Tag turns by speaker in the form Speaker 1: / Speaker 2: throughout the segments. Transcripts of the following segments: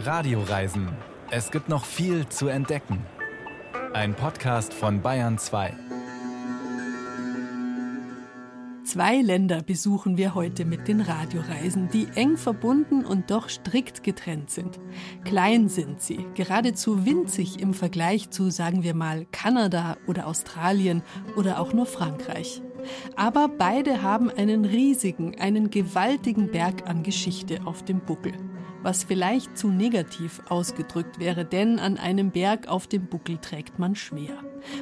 Speaker 1: Radioreisen. Es gibt noch viel zu entdecken. Ein Podcast von Bayern 2.
Speaker 2: Zwei Länder besuchen wir heute mit den Radioreisen, die eng verbunden und doch strikt getrennt sind. Klein sind sie, geradezu winzig im Vergleich zu, sagen wir mal, Kanada oder Australien oder auch nur Frankreich. Aber beide haben einen riesigen, einen gewaltigen Berg an Geschichte auf dem Buckel. Was vielleicht zu negativ ausgedrückt wäre, denn an einem Berg auf dem Buckel trägt man schwer.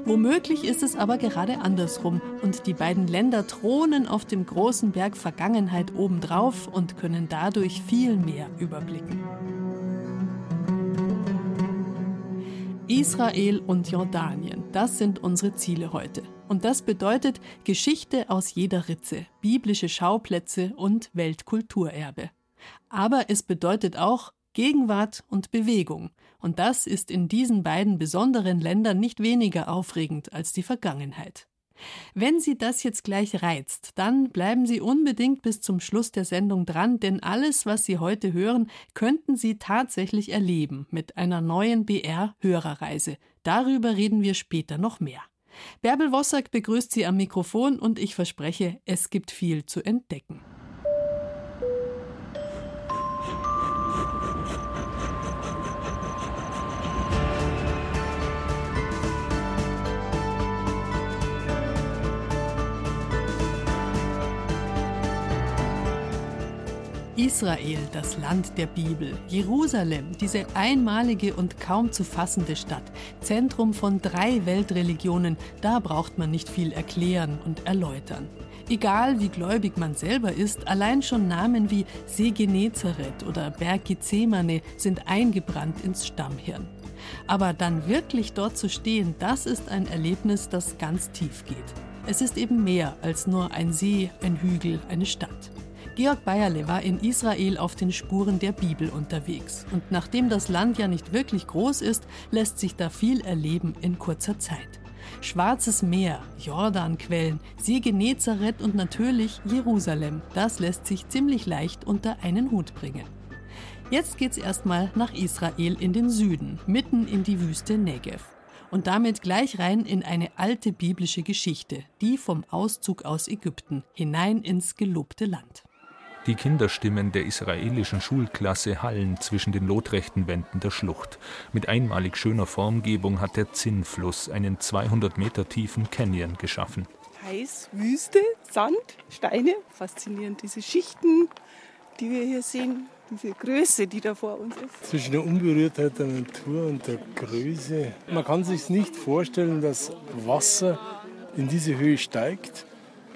Speaker 2: Womöglich ist es aber gerade andersrum und die beiden Länder thronen auf dem großen Berg Vergangenheit obendrauf und können dadurch viel mehr überblicken. Israel und Jordanien, das sind unsere Ziele heute. Und das bedeutet Geschichte aus jeder Ritze, biblische Schauplätze und Weltkulturerbe. Aber es bedeutet auch Gegenwart und Bewegung. Und das ist in diesen beiden besonderen Ländern nicht weniger aufregend als die Vergangenheit. Wenn Sie das jetzt gleich reizt, dann bleiben Sie unbedingt bis zum Schluss der Sendung dran, denn alles, was Sie heute hören, könnten Sie tatsächlich erleben mit einer neuen BR-Hörerreise. Darüber reden wir später noch mehr. Bärbel Wossack begrüßt Sie am Mikrofon und ich verspreche, es gibt viel zu entdecken. Israel, das Land der Bibel, Jerusalem, diese einmalige und kaum zu fassende Stadt, Zentrum von drei Weltreligionen, da braucht man nicht viel erklären und erläutern. Egal wie gläubig man selber ist, allein schon Namen wie See Genezareth oder Berg Gethsemane sind eingebrannt ins Stammhirn. Aber dann wirklich dort zu stehen, das ist ein Erlebnis, das ganz tief geht. Es ist eben mehr als nur ein See, ein Hügel, eine Stadt. Georg Bayerle war in Israel auf den Spuren der Bibel unterwegs. Und nachdem das Land ja nicht wirklich groß ist, lässt sich da viel erleben in kurzer Zeit. Schwarzes Meer, Jordanquellen, See Genezareth und natürlich Jerusalem. Das lässt sich ziemlich leicht unter einen Hut bringen. Jetzt geht's erstmal nach Israel in den Süden, mitten in die Wüste Negev. Und damit gleich rein in eine alte biblische Geschichte, die vom Auszug aus Ägypten hinein ins gelobte Land.
Speaker 3: Die Kinderstimmen der israelischen Schulklasse hallen zwischen den lotrechten Wänden der Schlucht. Mit einmalig schöner Formgebung hat der Zinnfluss einen 200 Meter tiefen Canyon geschaffen.
Speaker 4: Heiß, Wüste, Sand, Steine, faszinierend diese Schichten, die wir hier sehen, diese Größe, die da vor uns ist.
Speaker 5: Zwischen der Unberührtheit der Natur und der Größe. Man kann sich nicht vorstellen, dass Wasser in diese Höhe steigt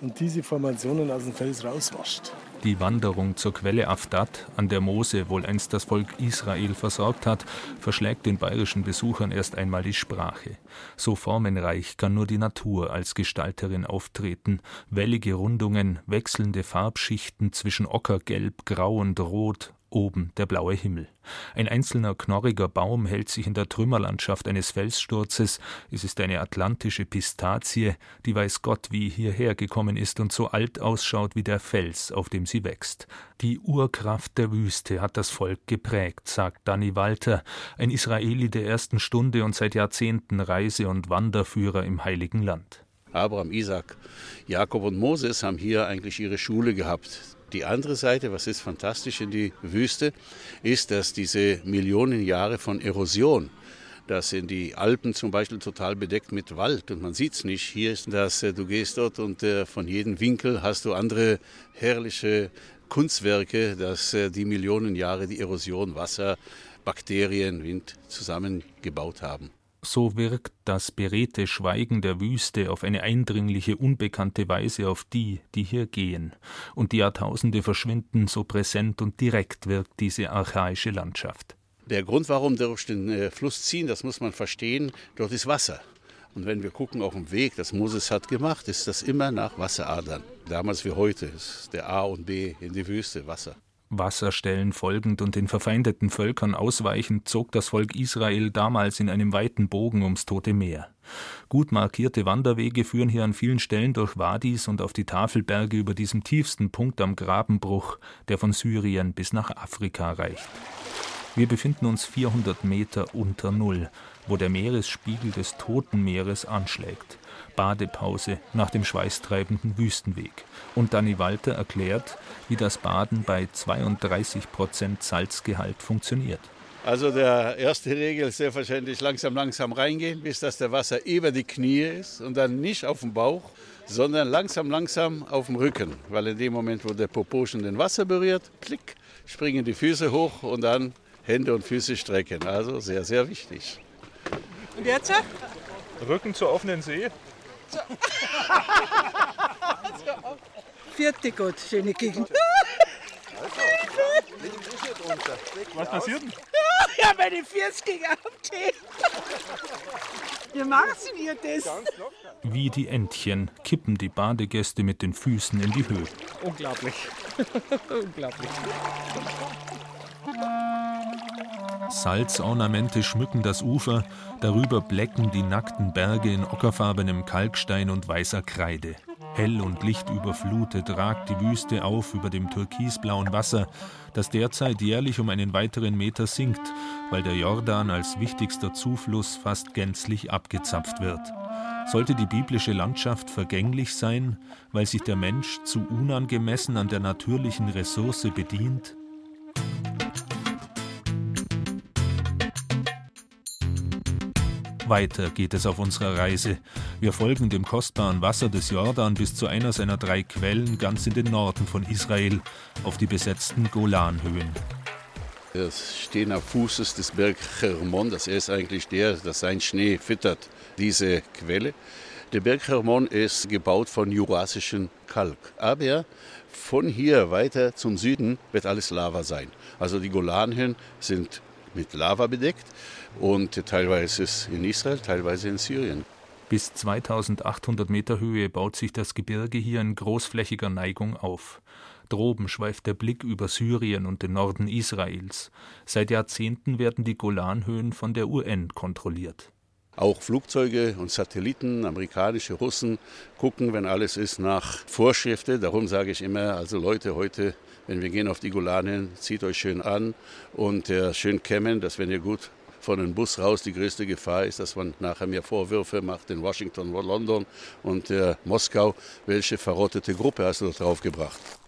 Speaker 5: und diese Formationen aus dem Fels rauswascht.
Speaker 3: Die Wanderung zur Quelle Afdat, an der Mose wohl einst das Volk Israel versorgt hat, verschlägt den bayerischen Besuchern erst einmal die Sprache. So formenreich kann nur die Natur als Gestalterin auftreten. Wellige Rundungen, wechselnde Farbschichten zwischen Ockergelb, Grau und Rot, oben der blaue Himmel. Ein einzelner knorriger Baum hält sich in der Trümmerlandschaft eines Felssturzes. Es ist eine atlantische Pistazie, die weiß Gott wie hierher gekommen ist und so alt ausschaut wie der Fels, auf dem sie wächst. Die Urkraft der Wüste hat das Volk geprägt, sagt Danny Walter, ein Israeli der ersten Stunde und seit Jahrzehnten Reise- und Wanderführer im Heiligen Land.
Speaker 6: Abraham, Isaac, Jakob und Moses haben hier eigentlich ihre Schule gehabt. Die andere Seite, was ist fantastisch in die Wüste, ist, dass diese Millionen Jahre von Erosion, das sind die Alpen zum Beispiel total bedeckt mit Wald und man sieht es nicht. Hier ist das, äh, du gehst dort und äh, von jedem Winkel hast du andere herrliche Kunstwerke, dass äh, die Millionen Jahre die Erosion, Wasser, Bakterien, Wind zusammengebaut haben.
Speaker 3: So wirkt das beredte Schweigen der Wüste auf eine eindringliche, unbekannte Weise auf die, die hier gehen, und die Jahrtausende verschwinden, so präsent und direkt wirkt diese archaische Landschaft.
Speaker 6: Der Grund, warum wir durch den äh, Fluss ziehen, das muss man verstehen, dort ist Wasser. Und wenn wir gucken auf den Weg, das Moses hat gemacht, ist das immer nach Wasseradern. Damals wie heute ist der A und B in die Wüste Wasser.
Speaker 3: Wasserstellen folgend und den verfeindeten Völkern ausweichend zog das Volk Israel damals in einem weiten Bogen ums Tote Meer. Gut markierte Wanderwege führen hier an vielen Stellen durch Wadis und auf die Tafelberge über diesem tiefsten Punkt am Grabenbruch, der von Syrien bis nach Afrika reicht. Wir befinden uns 400 Meter unter Null, wo der Meeresspiegel des Toten Meeres anschlägt. Badepause nach dem schweißtreibenden Wüstenweg. Und Danny Walter erklärt, wie das Baden bei 32 Prozent Salzgehalt funktioniert.
Speaker 6: Also der erste Regel ist selbstverständlich langsam, langsam reingehen, bis das der Wasser über die Knie ist und dann nicht auf dem Bauch, sondern langsam, langsam auf dem Rücken. Weil in dem Moment, wo der Popo schon den Wasser berührt, klick, springen die Füße hoch und dann Hände und Füße strecken. Also sehr, sehr wichtig.
Speaker 7: Und jetzt?
Speaker 8: Rücken zur offenen See.
Speaker 7: Vierte Gott, schöne Gegend.
Speaker 8: Was passiert denn?
Speaker 7: Ja, meine Füße gingen auf Tee. Wie machst ihr das?
Speaker 3: Wie die Entchen kippen die Badegäste mit den Füßen in die Höhe.
Speaker 8: Unglaublich. Unglaublich.
Speaker 3: Salzornamente schmücken das Ufer, darüber blecken die nackten Berge in ockerfarbenem Kalkstein und weißer Kreide. Hell und lichtüberflutet ragt die Wüste auf über dem türkisblauen Wasser, das derzeit jährlich um einen weiteren Meter sinkt, weil der Jordan als wichtigster Zufluss fast gänzlich abgezapft wird. Sollte die biblische Landschaft vergänglich sein, weil sich der Mensch zu unangemessen an der natürlichen Ressource bedient? Weiter geht es auf unserer Reise. Wir folgen dem kostbaren Wasser des Jordan bis zu einer seiner drei Quellen ganz in den Norden von Israel, auf die besetzten Golanhöhen.
Speaker 6: Wir stehen am Fußes des Berg Hermon. Das ist eigentlich der, dass sein Schnee füttert diese Quelle. Der Berg Hermon ist gebaut von jurassischem Kalk. Aber von hier weiter zum Süden wird alles Lava sein. Also die Golanhöhen sind mit Lava bedeckt und teilweise in Israel, teilweise in Syrien.
Speaker 3: Bis 2800 Meter Höhe baut sich das Gebirge hier in großflächiger Neigung auf. Droben schweift der Blick über Syrien und den Norden Israels. Seit Jahrzehnten werden die Golanhöhen von der UN kontrolliert.
Speaker 6: Auch Flugzeuge und Satelliten, amerikanische Russen, gucken, wenn alles ist, nach Vorschriften. Darum sage ich immer, also Leute, heute, wenn wir gehen auf die Golanhöhen, zieht euch schön an und äh, schön kämmen, dass wenn ihr gut von dem Bus raus. Die größte Gefahr ist, dass man nachher mir Vorwürfe macht in Washington, London und äh, Moskau. Welche verrottete Gruppe hast du da draufgebracht?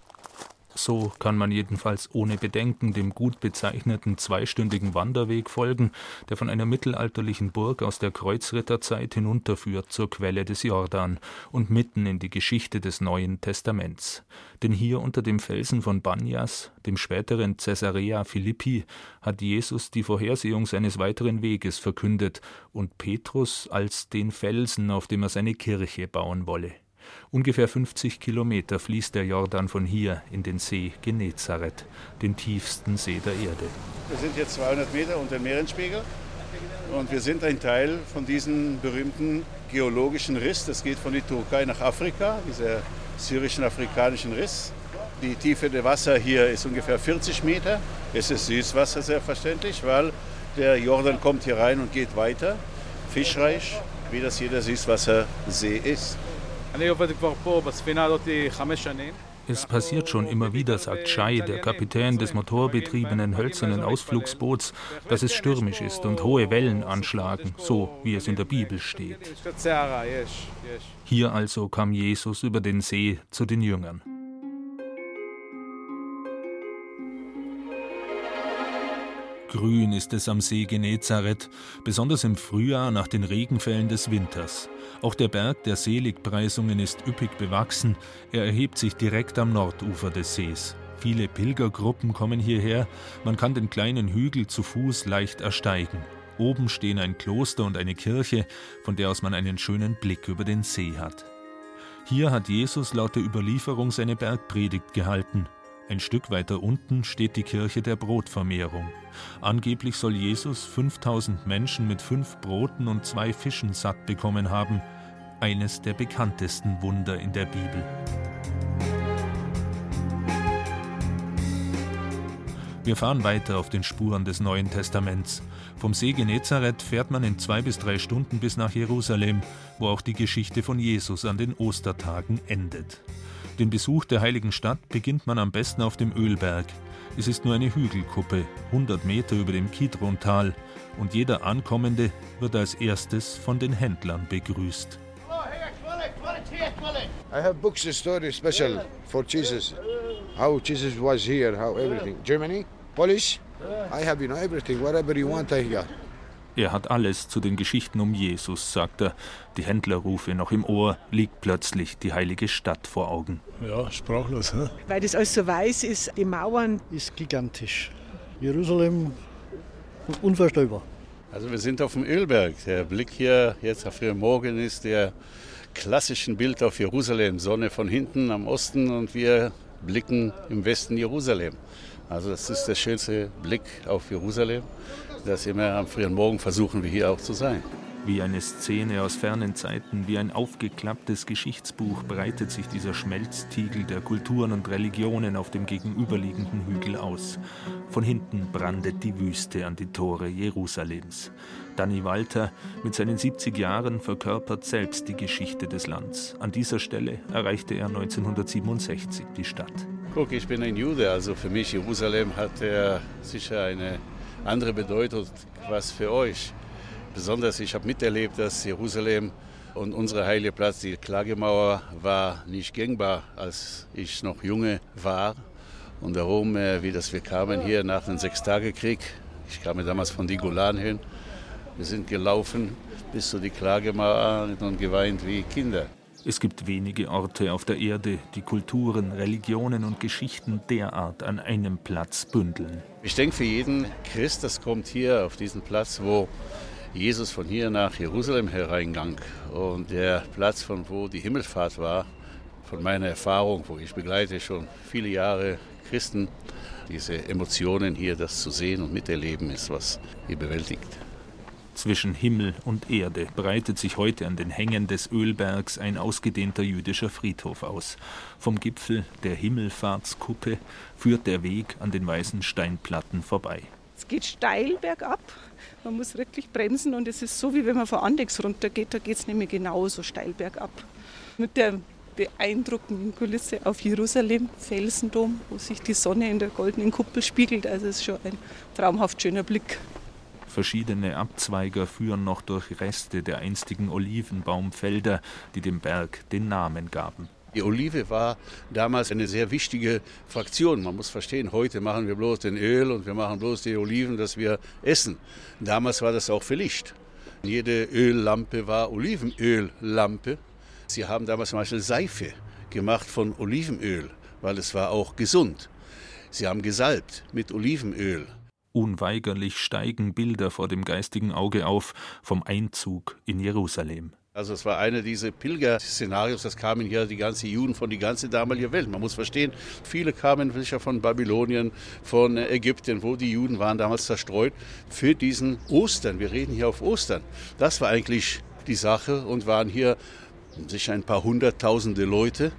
Speaker 3: So kann man jedenfalls ohne Bedenken dem gut bezeichneten zweistündigen Wanderweg folgen, der von einer mittelalterlichen Burg aus der Kreuzritterzeit hinunterführt zur Quelle des Jordan und mitten in die Geschichte des Neuen Testaments. Denn hier unter dem Felsen von Banyas, dem späteren Caesarea Philippi, hat Jesus die Vorhersehung seines weiteren Weges verkündet und Petrus als den Felsen, auf dem er seine Kirche bauen wolle. Ungefähr 50 Kilometer fließt der Jordan von hier in den See Genezareth, den tiefsten See der Erde.
Speaker 6: Wir sind jetzt 200 Meter unter dem Meeresspiegel und wir sind ein Teil von diesem berühmten geologischen Riss. Das geht von der Türkei nach Afrika, dieser syrischen afrikanischen Riss. Die Tiefe der Wasser hier ist ungefähr 40 Meter. Es ist Süßwasser selbstverständlich, weil der Jordan kommt hier rein und geht weiter. Fischreich, wie das hier der Süßwassersee ist.
Speaker 3: Es passiert schon immer wieder, sagt Shai, der Kapitän des motorbetriebenen hölzernen Ausflugsboots, dass es stürmisch ist und hohe Wellen anschlagen, so wie es in der Bibel steht. Hier also kam Jesus über den See zu den Jüngern. Grün ist es am See Genezareth, besonders im Frühjahr nach den Regenfällen des Winters. Auch der Berg der Seligpreisungen ist üppig bewachsen, er erhebt sich direkt am Nordufer des Sees. Viele Pilgergruppen kommen hierher, man kann den kleinen Hügel zu Fuß leicht ersteigen. Oben stehen ein Kloster und eine Kirche, von der aus man einen schönen Blick über den See hat. Hier hat Jesus laut der Überlieferung seine Bergpredigt gehalten. Ein Stück weiter unten steht die Kirche der Brotvermehrung. Angeblich soll Jesus 5000 Menschen mit fünf Broten und zwei Fischen satt bekommen haben. Eines der bekanntesten Wunder in der Bibel. Wir fahren weiter auf den Spuren des Neuen Testaments. Vom See Genezareth fährt man in zwei bis drei Stunden bis nach Jerusalem, wo auch die Geschichte von Jesus an den Ostertagen endet. Den Besuch der heiligen Stadt beginnt man am besten auf dem Ölberg. Es ist nur eine Hügelkuppe, 100 Meter über dem Kidrontal, und jeder Ankommende wird als erstes von den Händlern begrüßt.
Speaker 9: I have books story special for Jesus. How Jesus was here, how everything. Germany, Polish. I have you know everything. Whatever you want, I got.
Speaker 3: Er hat alles zu den Geschichten um Jesus, sagt er. Die Händlerrufe noch im Ohr, liegt plötzlich die heilige Stadt vor Augen.
Speaker 5: Ja, sprachlos. He?
Speaker 7: Weil das alles so weiß ist, die Mauern.
Speaker 10: Ist gigantisch. Jerusalem unvorstellbar.
Speaker 6: Also wir sind auf dem Ölberg. Der Blick hier jetzt auf den Morgen ist der klassischen Bild auf Jerusalem. Sonne von hinten am Osten und wir blicken im Westen Jerusalem. Also das ist der schönste Blick auf Jerusalem. Das immer am frühen Morgen versuchen wir hier auch zu sein.
Speaker 3: Wie eine Szene aus fernen Zeiten, wie ein aufgeklapptes Geschichtsbuch breitet sich dieser Schmelztiegel der Kulturen und Religionen auf dem gegenüberliegenden Hügel aus. Von hinten brandet die Wüste an die Tore Jerusalems. Danny Walter mit seinen 70 Jahren verkörpert selbst die Geschichte des Landes. An dieser Stelle erreichte er 1967 die Stadt.
Speaker 6: Guck, ich bin ein Jude, also für mich Jerusalem hat er sicher eine andere Bedeutung was für euch. Besonders ich habe miterlebt, dass Jerusalem und unsere heilige Platz, die Klagemauer, war nicht gängbar, als ich noch junge war. Und darum, äh, wie das wir kamen hier nach dem Sechstagekrieg, ich kam damals von die Golan hin, wir sind gelaufen bis zu die Klagemauer und geweint wie Kinder.
Speaker 3: Es gibt wenige Orte auf der Erde, die Kulturen, Religionen und Geschichten derart an einem Platz bündeln.
Speaker 6: Ich denke, für jeden Christ, das kommt hier auf diesen Platz, wo Jesus von hier nach Jerusalem hereingang und der Platz, von wo die Himmelfahrt war, von meiner Erfahrung, wo ich begleite schon viele Jahre Christen, diese Emotionen hier, das zu sehen und miterleben, ist was hier bewältigt.
Speaker 3: Zwischen Himmel und Erde breitet sich heute an den Hängen des Ölbergs ein ausgedehnter jüdischer Friedhof aus. Vom Gipfel der Himmelfahrtskuppe führt der Weg an den weißen Steinplatten vorbei.
Speaker 4: Es geht steil bergab. Man muss wirklich bremsen und es ist so, wie wenn man von Andex runtergeht. Da geht es nämlich genauso steil bergab. Mit der beeindruckenden Kulisse auf Jerusalem, Felsendom, wo sich die Sonne in der goldenen Kuppel spiegelt. Also es ist schon ein traumhaft schöner Blick.
Speaker 3: Verschiedene Abzweiger führen noch durch Reste der einstigen Olivenbaumfelder, die dem Berg den Namen gaben.
Speaker 6: Die Olive war damals eine sehr wichtige Fraktion. Man muss verstehen, heute machen wir bloß den Öl und wir machen bloß die Oliven, dass wir essen. Damals war das auch für Licht. Jede Öllampe war Olivenöllampe. Sie haben damals zum Beispiel Seife gemacht von Olivenöl, weil es war auch gesund. Sie haben gesalbt mit Olivenöl.
Speaker 3: Unweigerlich steigen Bilder vor dem geistigen Auge auf vom Einzug in Jerusalem.
Speaker 6: Also es war einer dieser Pilgerszenarios, das kamen hier die ganzen Juden von die ganze damalige Welt. Man muss verstehen, viele kamen sicher von Babylonien, von Ägypten, wo die Juden waren damals zerstreut, für diesen Ostern. Wir reden hier auf Ostern. Das war eigentlich die Sache und waren hier sicher ein paar hunderttausende Leute.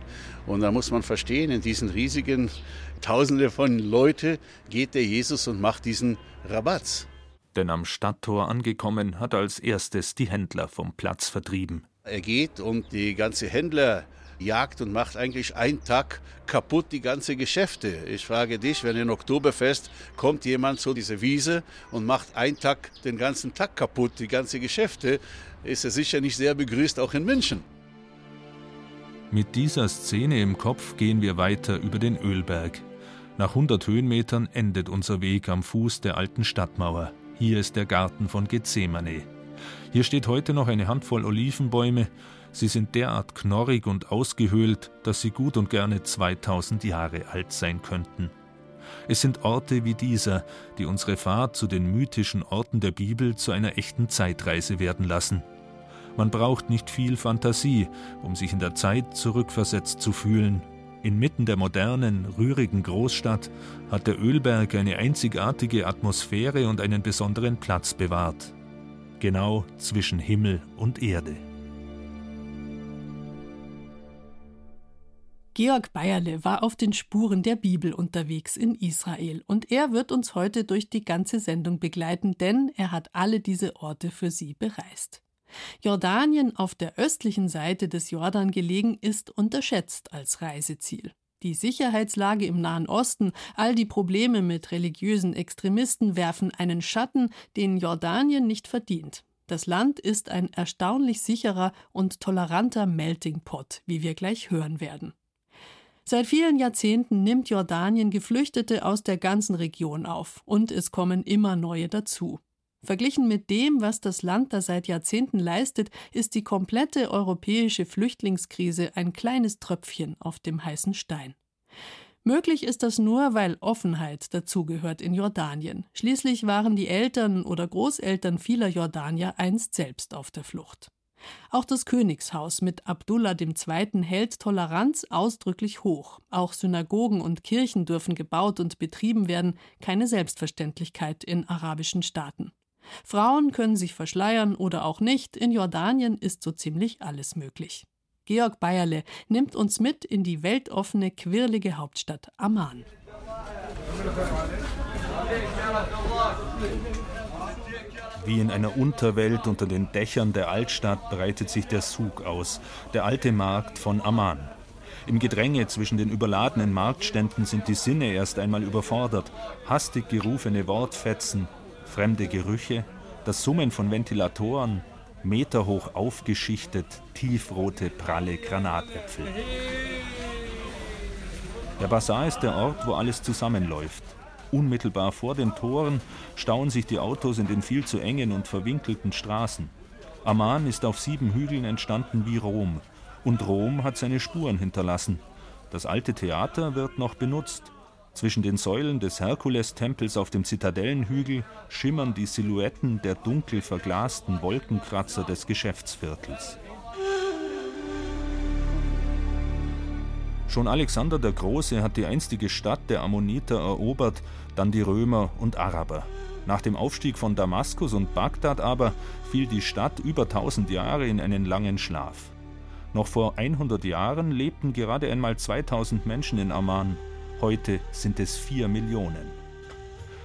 Speaker 6: Und da muss man verstehen, in diesen riesigen Tausende von Leute geht der Jesus und macht diesen Rabatz.
Speaker 3: Denn am Stadttor angekommen hat er als erstes die Händler vom Platz vertrieben.
Speaker 6: Er geht und die ganze Händler jagt und macht eigentlich einen Tag kaputt die ganze Geschäfte. Ich frage dich, wenn in Oktoberfest kommt jemand zu dieser Wiese und macht einen Tag den ganzen Tag kaputt, die ganze Geschäfte, ist er sicher nicht sehr begrüßt, auch in München.
Speaker 3: Mit dieser Szene im Kopf gehen wir weiter über den Ölberg. Nach 100 Höhenmetern endet unser Weg am Fuß der alten Stadtmauer. Hier ist der Garten von Gethsemane. Hier steht heute noch eine Handvoll Olivenbäume. Sie sind derart knorrig und ausgehöhlt, dass sie gut und gerne 2000 Jahre alt sein könnten. Es sind Orte wie dieser, die unsere Fahrt zu den mythischen Orten der Bibel zu einer echten Zeitreise werden lassen. Man braucht nicht viel Fantasie, um sich in der Zeit zurückversetzt zu fühlen. Inmitten der modernen, rührigen Großstadt hat der Ölberg eine einzigartige Atmosphäre und einen besonderen Platz bewahrt. Genau zwischen Himmel und Erde.
Speaker 2: Georg Bayerle war auf den Spuren der Bibel unterwegs in Israel und er wird uns heute durch die ganze Sendung begleiten, denn er hat alle diese Orte für Sie bereist. Jordanien auf der östlichen Seite des Jordan gelegen ist unterschätzt als Reiseziel. Die Sicherheitslage im Nahen Osten, all die Probleme mit religiösen Extremisten werfen einen Schatten, den Jordanien nicht verdient. Das Land ist ein erstaunlich sicherer und toleranter Melting Pot, wie wir gleich hören werden. Seit vielen Jahrzehnten nimmt Jordanien Geflüchtete aus der ganzen Region auf, und es kommen immer neue dazu. Verglichen mit dem, was das Land da seit Jahrzehnten leistet, ist die komplette europäische Flüchtlingskrise ein kleines Tröpfchen auf dem heißen Stein. Möglich ist das nur, weil Offenheit dazugehört in Jordanien. Schließlich waren die Eltern oder Großeltern vieler Jordanier einst selbst auf der Flucht. Auch das Königshaus mit Abdullah II. hält Toleranz ausdrücklich hoch. Auch Synagogen und Kirchen dürfen gebaut und betrieben werden, keine Selbstverständlichkeit in arabischen Staaten. Frauen können sich verschleiern oder auch nicht, in Jordanien ist so ziemlich alles möglich. Georg Bayerle nimmt uns mit in die weltoffene, quirlige Hauptstadt Amman.
Speaker 3: Wie in einer Unterwelt unter den Dächern der Altstadt breitet sich der Sug aus, der alte Markt von Amman. Im Gedränge zwischen den überladenen Marktständen sind die Sinne erst einmal überfordert. Hastig gerufene Wortfetzen, fremde Gerüche, das Summen von Ventilatoren, meterhoch aufgeschichtet, tiefrote, pralle Granatäpfel. Der Bazar ist der Ort, wo alles zusammenläuft. Unmittelbar vor den Toren stauen sich die Autos in den viel zu engen und verwinkelten Straßen. Amman ist auf sieben Hügeln entstanden wie Rom. Und Rom hat seine Spuren hinterlassen. Das alte Theater wird noch benutzt. Zwischen den Säulen des Herkulestempels auf dem Zitadellenhügel schimmern die Silhouetten der dunkel verglasten Wolkenkratzer des Geschäftsviertels. Schon Alexander der Große hat die einstige Stadt der Ammoniter erobert, dann die Römer und Araber. Nach dem Aufstieg von Damaskus und Bagdad aber fiel die Stadt über 1000 Jahre in einen langen Schlaf. Noch vor 100 Jahren lebten gerade einmal 2000 Menschen in Amman. Heute sind es 4 Millionen.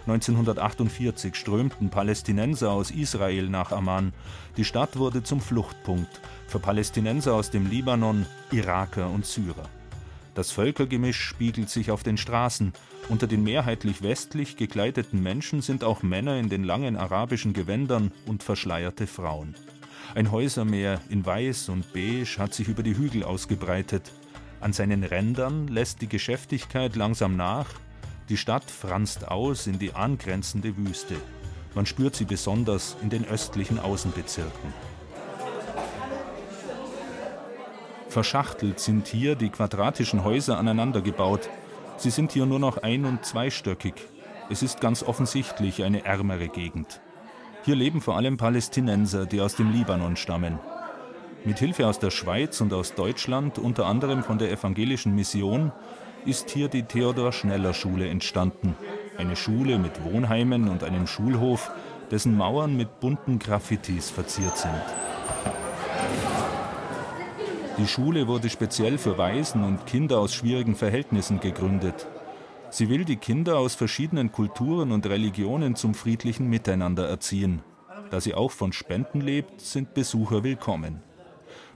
Speaker 3: 1948 strömten Palästinenser aus Israel nach Amman. Die Stadt wurde zum Fluchtpunkt für Palästinenser aus dem Libanon, Iraker und Syrer. Das Völkergemisch spiegelt sich auf den Straßen. Unter den mehrheitlich westlich gekleideten Menschen sind auch Männer in den langen arabischen Gewändern und verschleierte Frauen. Ein Häusermeer in Weiß und Beige hat sich über die Hügel ausgebreitet. An seinen Rändern lässt die Geschäftigkeit langsam nach. Die Stadt franzt aus in die angrenzende Wüste. Man spürt sie besonders in den östlichen Außenbezirken. Verschachtelt sind hier die quadratischen Häuser aneinandergebaut. Sie sind hier nur noch ein- und zweistöckig. Es ist ganz offensichtlich eine ärmere Gegend. Hier leben vor allem Palästinenser, die aus dem Libanon stammen. Mit Hilfe aus der Schweiz und aus Deutschland, unter anderem von der evangelischen Mission, ist hier die Theodor Schneller Schule entstanden. Eine Schule mit Wohnheimen und einem Schulhof, dessen Mauern mit bunten Graffitis verziert sind. Die Schule wurde speziell für Waisen und Kinder aus schwierigen Verhältnissen gegründet. Sie will die Kinder aus verschiedenen Kulturen und Religionen zum friedlichen Miteinander erziehen. Da sie auch von Spenden lebt, sind Besucher willkommen.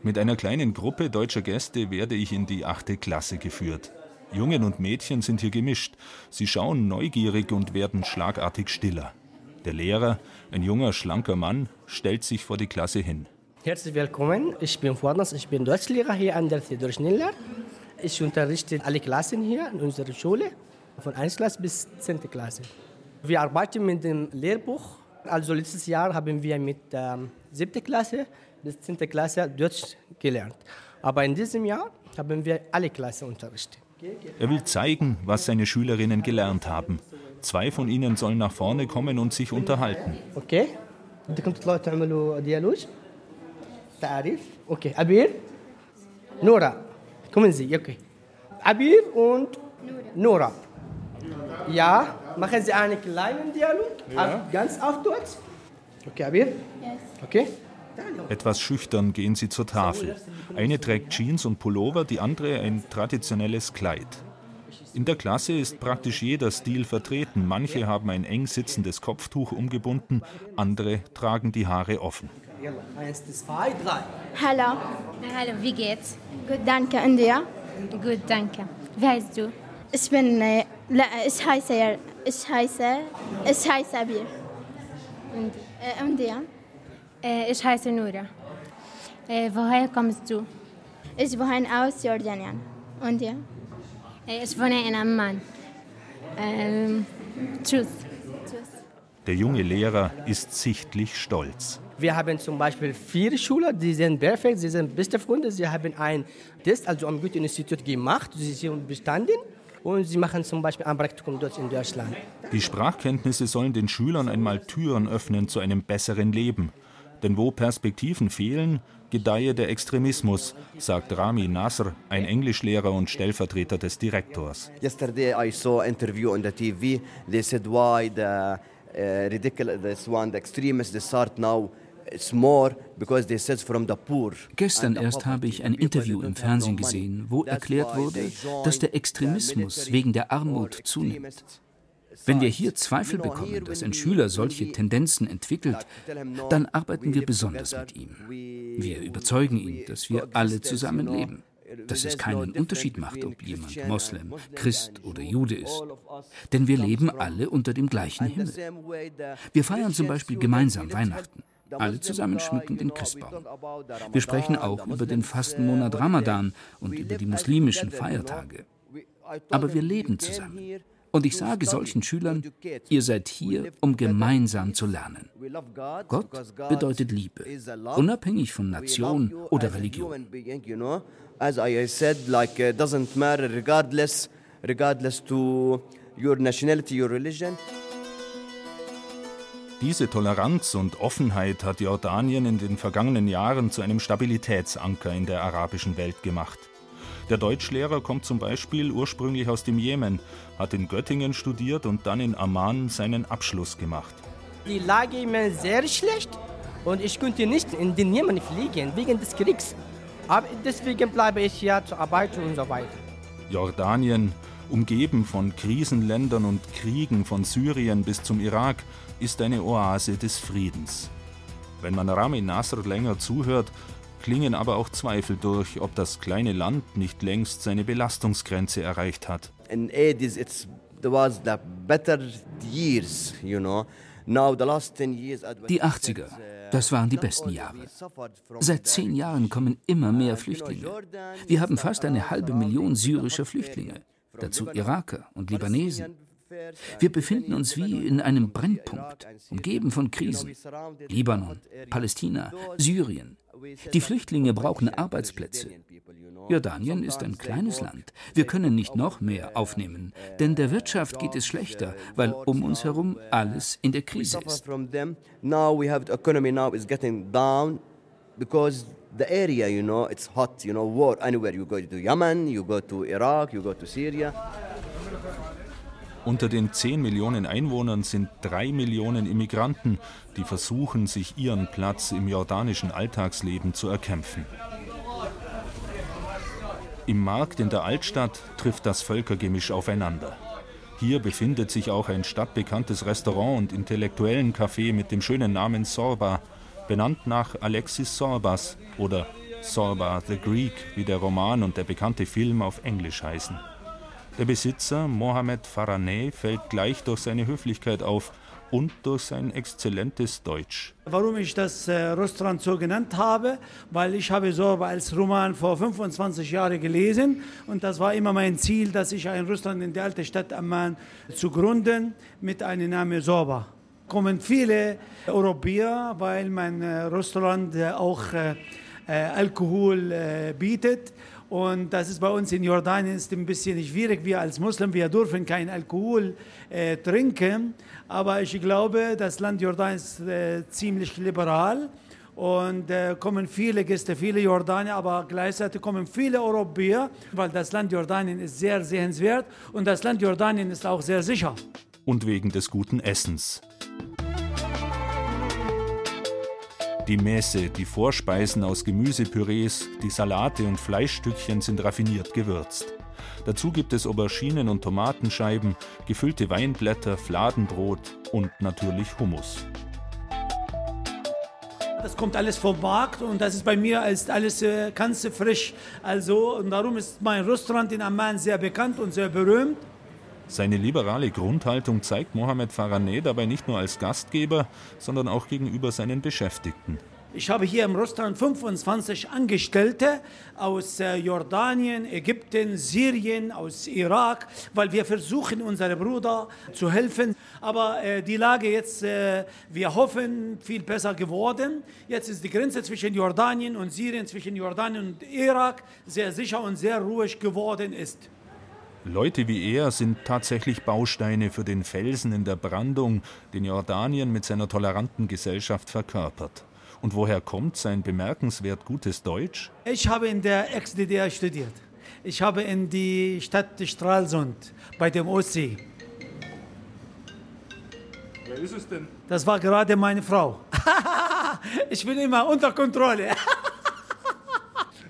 Speaker 3: Mit einer kleinen Gruppe deutscher Gäste werde ich in die achte Klasse geführt. Jungen und Mädchen sind hier gemischt. Sie schauen neugierig und werden schlagartig stiller. Der Lehrer, ein junger, schlanker Mann, stellt sich vor die Klasse hin.
Speaker 11: Herzlich willkommen. Ich bin Vornas, ich bin Deutschlehrer hier an der Theodor Schneller. Ich unterrichte alle Klassen hier in unserer Schule, von 1. Klasse bis 10. Klasse. Wir arbeiten mit dem Lehrbuch. Also letztes Jahr haben wir mit ähm, 7. Klasse bis 10. Klasse Deutsch gelernt. Aber in diesem Jahr haben wir alle Klassen unterrichtet.
Speaker 3: Er will zeigen, was seine Schülerinnen gelernt haben. Zwei von ihnen sollen nach vorne kommen und sich unterhalten.
Speaker 11: Okay. بدكم تطلعوا تعملوا ديالوج تعريف اوكي عبير نورا kommen Sie okay Abir und Nora ja machen Sie einen kleinen Dialog
Speaker 3: Ja.
Speaker 11: ganz auf Deutsch okay Abir okay
Speaker 3: etwas schüchtern gehen sie zur Tafel. Eine trägt Jeans und Pullover, die andere ein traditionelles Kleid. In der Klasse ist praktisch jeder Stil vertreten. Manche haben ein eng sitzendes Kopftuch umgebunden, andere tragen die Haare offen.
Speaker 12: Hallo. Hallo, wie geht's? Gut, danke. Und dir? Gut, danke. Wie heißt du?
Speaker 13: Ich bin, äh, äh, ich heiße, ich heiße, ich heiße Abir.
Speaker 12: Und,
Speaker 13: äh, und dir?
Speaker 12: Äh, ich heiße Nura. Äh, woher kommst du?
Speaker 13: Ich wohne aus Jordanien. Und ja?
Speaker 12: Äh, ich wohne in Amman. Ähm, tschüss.
Speaker 3: Der junge Lehrer ist sichtlich stolz.
Speaker 11: Wir haben zum Beispiel vier Schüler, die sind perfekt, sie sind beste Freunde. Sie haben ein Test, also am Goethe-Institut gemacht, sie sind bestanden und sie machen zum Beispiel ein Praktikum dort in Deutschland.
Speaker 3: Die Sprachkenntnisse sollen den Schülern einmal Türen öffnen zu einem besseren Leben. Denn wo Perspektiven fehlen, gedeihe der Extremismus, sagt Rami Nasr, ein Englischlehrer und Stellvertreter des Direktors.
Speaker 14: Yesterday I saw an interview on the TV. They said why the uh, ridiculous this one the extremists they start now
Speaker 15: Gestern erst habe ich ein Interview im Fernsehen gesehen, wo erklärt wurde, dass der Extremismus wegen der Armut zunimmt. Wenn wir hier Zweifel bekommen, dass ein Schüler solche Tendenzen entwickelt, dann arbeiten wir besonders mit ihm. Wir überzeugen ihn, dass wir alle zusammen leben dass es keinen Unterschied macht, ob jemand Moslem, Christ oder Jude ist. Denn wir leben alle unter dem gleichen Himmel. Wir feiern zum Beispiel gemeinsam Weihnachten. Alle zusammen schmücken den Christbaum. Wir sprechen auch über den Fastenmonat Ramadan und über die muslimischen Feiertage. Aber wir leben zusammen. Und ich sage solchen Schülern, ihr seid hier, um gemeinsam zu lernen. Gott bedeutet Liebe, unabhängig von Nation oder Religion.
Speaker 14: As I said, like it doesn't matter regardless, regardless to your nationality, your religion.
Speaker 3: Diese Toleranz und Offenheit hat Jordanien in den vergangenen Jahren zu einem Stabilitätsanker in der arabischen Welt gemacht. Der Deutschlehrer kommt zum Beispiel ursprünglich aus dem Jemen, hat in Göttingen studiert und dann in Amman seinen Abschluss gemacht.
Speaker 11: Die Lage ist sehr schlecht und ich konnte nicht in den Jemen fliegen wegen des Kriegs. Aber deswegen bleibe ich hier zu arbeiten und so weiter.
Speaker 3: Jordanien, umgeben von Krisenländern und Kriegen von Syrien bis zum Irak, ist eine Oase des Friedens. Wenn man Rami Nasr länger zuhört, klingen aber auch Zweifel durch, ob das kleine Land nicht längst seine Belastungsgrenze erreicht hat.
Speaker 14: In 80s it was the better years, you know. Now the last 10 years
Speaker 15: Die 80er, das waren die besten Jahre. Seit zehn Jahren kommen immer mehr Flüchtlinge. Wir haben fast eine halbe Million syrischer Flüchtlinge, dazu Iraker und Libanesen. Wir befinden uns wie in einem Brennpunkt, umgeben von Krisen. Libanon, Palästina, Syrien. Die Flüchtlinge brauchen Arbeitsplätze. Jordanien ist ein kleines Land. Wir können nicht noch mehr aufnehmen, denn der Wirtschaft geht es schlechter, weil um uns herum alles in der Krise ist.
Speaker 14: because the area, you know, it's hot, you know, war anywhere. You go to Yemen, you go to Iraq, you go to Syria.
Speaker 3: Unter den 10 Millionen Einwohnern sind 3 Millionen Immigranten, die versuchen, sich ihren Platz im jordanischen Alltagsleben zu erkämpfen. Im Markt in der Altstadt trifft das Völkergemisch aufeinander. Hier befindet sich auch ein stadtbekanntes Restaurant und intellektuellen Café mit dem schönen Namen Sorba, benannt nach Alexis Sorbas oder Sorba the Greek, wie der Roman und der bekannte Film auf Englisch heißen. Der Besitzer, Mohamed Faraneh, fällt gleich durch seine Höflichkeit auf und durch sein exzellentes Deutsch.
Speaker 16: Warum ich das äh, Restaurant so genannt habe, weil ich habe Sorba als Roman vor 25 Jahren gelesen und das war immer mein Ziel, dass ich ein Restaurant in der alten Stadt Amman zu gründen mit einem Namen Sorba. Kommen viele Europäer, weil mein äh, Restaurant äh, auch äh, äh, Alkohol äh, bietet und das ist bei uns in Jordanien ist ein bisschen schwierig. Wir als Muslim, wir dürfen kein Alkohol äh, trinken. Aber ich glaube, das Land Jordanien ist äh, ziemlich liberal. Und äh, kommen viele Gäste, viele Jordanier, aber gleichzeitig kommen viele Europäer, weil das Land Jordanien ist sehr sehenswert und das Land Jordanien ist auch sehr sicher.
Speaker 3: Und wegen des guten Essens. Die Messe, die Vorspeisen aus Gemüsepürees, die Salate und Fleischstückchen sind raffiniert gewürzt. Dazu gibt es Auberginen und Tomatenscheiben, gefüllte Weinblätter, Fladenbrot und natürlich Hummus.
Speaker 16: Das kommt alles vom Markt und das ist bei mir ist alles äh, ganz frisch. Also und darum ist mein Restaurant in Amman sehr bekannt und sehr berühmt.
Speaker 3: Seine liberale Grundhaltung zeigt Mohamed Faraneh dabei nicht nur als Gastgeber, sondern auch gegenüber seinen Beschäftigten.
Speaker 16: Ich habe hier im Restaurant 25 Angestellte aus äh, Jordanien, Ägypten, Syrien, aus Irak, weil wir versuchen, unsere Brüder zu helfen. Aber äh, die Lage jetzt, äh, wir hoffen, viel besser geworden. Jetzt ist die Grenze zwischen Jordanien und Syrien, zwischen Jordanien und Irak sehr sicher und sehr ruhig geworden ist.
Speaker 3: Leute wie er sind tatsächlich Bausteine für den Felsen in der Brandung, den Jordanien mit seiner toleranten Gesellschaft verkörpert. Und woher kommt sein bemerkenswert gutes Deutsch?
Speaker 16: Ich habe in der Ex-DDR studiert. Ich habe in die Stadt Stralsund bei dem Ostsee.
Speaker 8: Wer ist es denn?
Speaker 16: Das war gerade meine Frau. ich bin immer unter Kontrolle.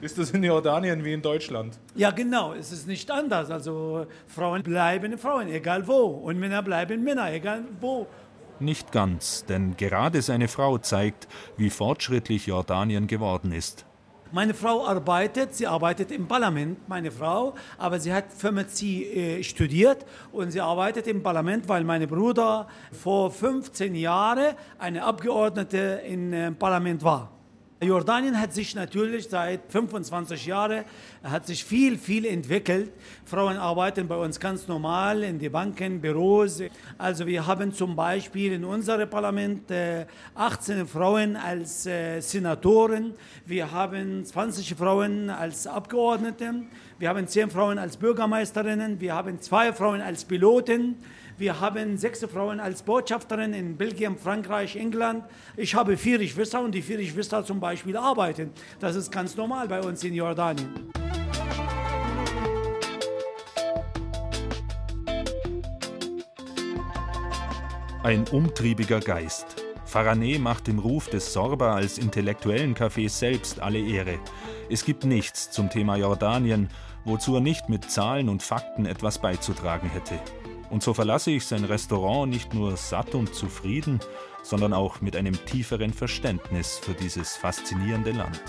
Speaker 8: Ist das in Jordanien wie in Deutschland?
Speaker 16: Ja, genau. Es ist nicht anders. Also Frauen bleiben Frauen, egal wo. Und Männer bleiben Männer, egal wo.
Speaker 3: Nicht ganz, denn gerade seine Frau zeigt, wie fortschrittlich Jordanien geworden ist.
Speaker 16: Meine Frau arbeitet, sie arbeitet im Parlament, meine Frau, aber sie hat Pharmazie äh, studiert und sie arbeitet im Parlament, weil mein Bruder vor 15 Jahren eine Abgeordnete im äh, Parlament war. Jordanien hat sich natürlich seit 25 Jahren hat sich viel, viel entwickelt. Frauen arbeiten bei uns ganz normal in den Banken, Büros. Also wir haben zum Beispiel in unserem Parlament äh, 18 Frauen als äh, Senatoren. Wir haben 20 Frauen als Abgeordnete. Wir haben 10 Frauen als Bürgermeisterinnen. Wir haben zwei Frauen als Piloten. Wir haben sechs Frauen als Botschafterin in Belgien, Frankreich, England. Ich habe vier Geschwister und die vier Geschwister zum Beispiel arbeiten. Das ist ganz normal bei uns in Jordanien.
Speaker 3: Ein umtriebiger Geist. Faraneh macht dem Ruf des Sorba als intellektuellen Cafés selbst alle Ehre. Es gibt nichts zum Thema Jordanien, wozu er nicht mit Zahlen und Fakten etwas beizutragen hätte. Und so verlasse ich sein Restaurant nicht nur satt und zufrieden, sondern auch mit einem tieferen Verständnis für dieses faszinierende Land.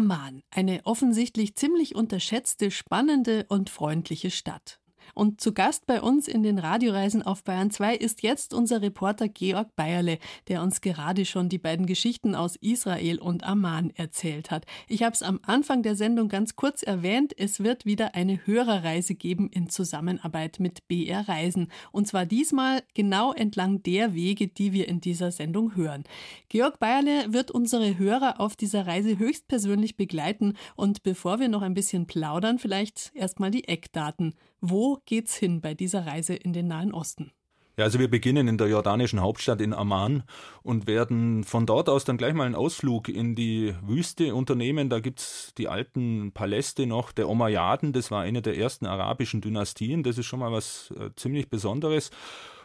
Speaker 2: Amman, eine offensichtlich ziemlich unterschätzte, spannende und freundliche Stadt. Und zu Gast bei uns in den Radioreisen auf Bayern 2 ist jetzt unser Reporter Georg Bayerle, der uns gerade schon die beiden Geschichten aus Israel und Amman erzählt hat. Ich habe es am Anfang der Sendung ganz kurz erwähnt, es wird wieder eine Hörerreise geben in Zusammenarbeit mit BR Reisen. Und zwar diesmal genau entlang der Wege, die wir in dieser Sendung hören. Georg Bayerle wird unsere Hörer auf dieser Reise höchstpersönlich begleiten. Und bevor wir noch ein bisschen plaudern, vielleicht erstmal die Eckdaten. Wo geht's hin bei dieser Reise in den Nahen Osten?
Speaker 3: Ja, also wir beginnen in der jordanischen Hauptstadt in Amman und werden von dort aus dann gleich mal einen Ausflug in die Wüste unternehmen. Da gibt's die alten Paläste noch der Omayyaden. Das war eine der ersten arabischen Dynastien. Das ist schon mal was äh, ziemlich Besonderes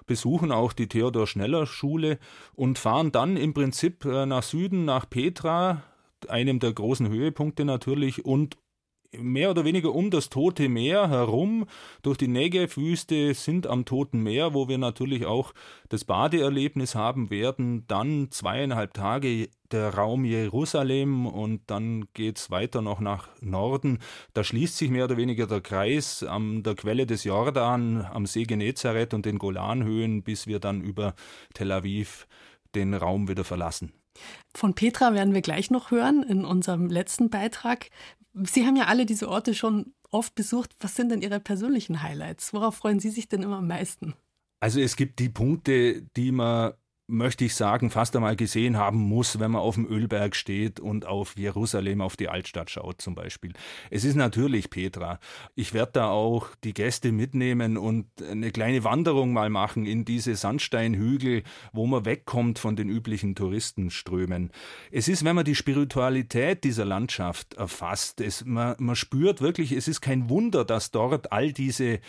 Speaker 3: besuchen auch die Theodor Schneller Schule und fahren dann im Prinzip äh, nach Süden, nach Petra, einem der großen Höhepunkte natürlich, und mehr oder weniger um das Tote Meer herum, durch die Negev-Wüste sind am Toten Meer, wo wir natürlich auch das Badeerlebnis haben werden, dann zweieinhalb Tage der Raum Jerusalem und dann geht's weiter noch nach Norden. Da schließt sich mehr oder weniger der Kreis an der Quelle des Jordan, am See Genezareth und den Golanhöhen, bis wir dann über Tel Aviv den Raum wieder verlassen.
Speaker 2: Von Petra werden wir gleich noch hören in unserem letzten Beitrag. Sie haben ja alle diese Orte schon oft besucht. Was sind denn Ihre persönlichen Highlights? Worauf freuen Sie sich denn immer am meisten?
Speaker 3: Also es gibt die Punkte, die man möchte ich sagen, fast einmal gesehen haben muss, wenn man auf dem Ölberg steht und auf Jerusalem, auf die Altstadt schaut zum Beispiel. Es ist natürlich Petra. Ich werde da auch die Gäste mitnehmen und eine kleine Wanderung mal machen in diese Sandsteinhügel, wo man wegkommt von den üblichen Touristenströmen. Es ist, wenn man die Spiritualität dieser Landschaft erfasst, es, man, man spürt wirklich, es ist kein Wunder, dass dort all diese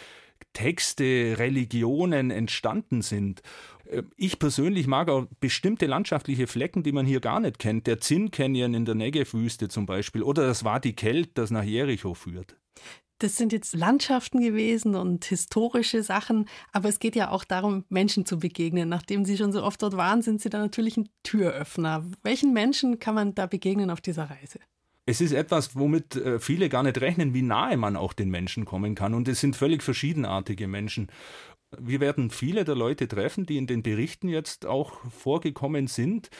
Speaker 3: Texte, Religionen entstanden sind. Ich persönlich mag auch bestimmte landschaftliche Flecken, die man hier gar nicht kennt. Der Zinn Canyon in der Negev-Wüste zum Beispiel oder das Wadi Kelt, das nach Jericho führt.
Speaker 2: Das sind jetzt Landschaften gewesen und historische Sachen, aber es geht ja auch darum, Menschen zu begegnen. Nachdem Sie schon so oft dort waren, sind Sie da natürlich ein Türöffner. Welchen Menschen kann man da begegnen auf dieser Reise?
Speaker 3: Es ist etwas, womit äh, viele gar nicht rechnen, wie nahe man auch den Menschen kommen kann. Und es sind völlig verschiedenartige Menschen. Wir werden viele der Leute treffen, die in den Berichten jetzt auch vorgekommen sind.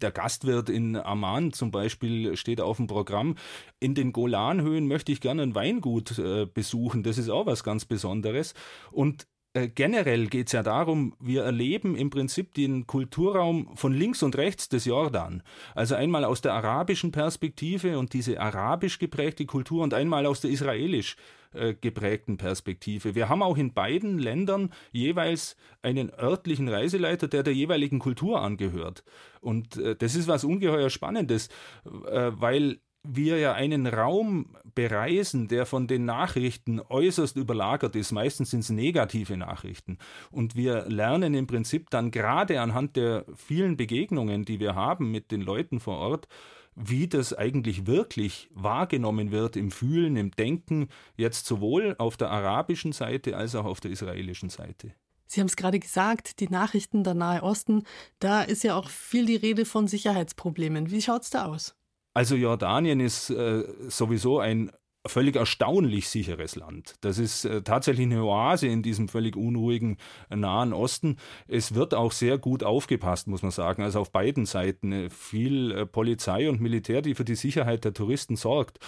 Speaker 3: Der Gastwirt in Amman zum Beispiel steht auf dem Programm. In den Golanhöhen möchte ich gerne ein Weingut äh, besuchen. Das ist auch was ganz Besonderes. Und äh, generell geht es ja darum, wir erleben im Prinzip den Kulturraum von links und rechts des Jordan. Also einmal aus der arabischen Perspektive und diese arabisch geprägte Kultur und einmal aus der israelisch äh, geprägten Perspektive. Wir haben auch in beiden Ländern jeweils einen örtlichen Reiseleiter, der der jeweiligen Kultur angehört. Und äh, das ist was ungeheuer Spannendes, weil wir ja einen Raum bereisen, der von den Nachrichten äußerst überlagert ist. Meistens sind es negative Nachrichten. Und wir lernen im Prinzip dann gerade anhand der vielen Begegnungen, die wir haben mit den Leuten vor Ort, wie das eigentlich wirklich wahrgenommen wird im Fühlen, im Denken, jetzt sowohl auf der arabischen Seite als auch auf der israelischen Seite.
Speaker 2: Sie haben es gerade gesagt, die Nachrichten der Nahe Osten, da ist ja auch viel die Rede von Sicherheitsproblemen. Wie schaut es da aus?
Speaker 3: Also Jordanien ist äh, sowieso ein völlig erstaunlich sicheres Land. Das ist äh, tatsächlich eine Oase in diesem völlig unruhigen äh, Nahen Osten. Es wird auch sehr gut aufgepasst, muss man sagen. Also auf beiden Seiten äh, viel Polizei und Militär, die für die Sicherheit der Touristen sorgt.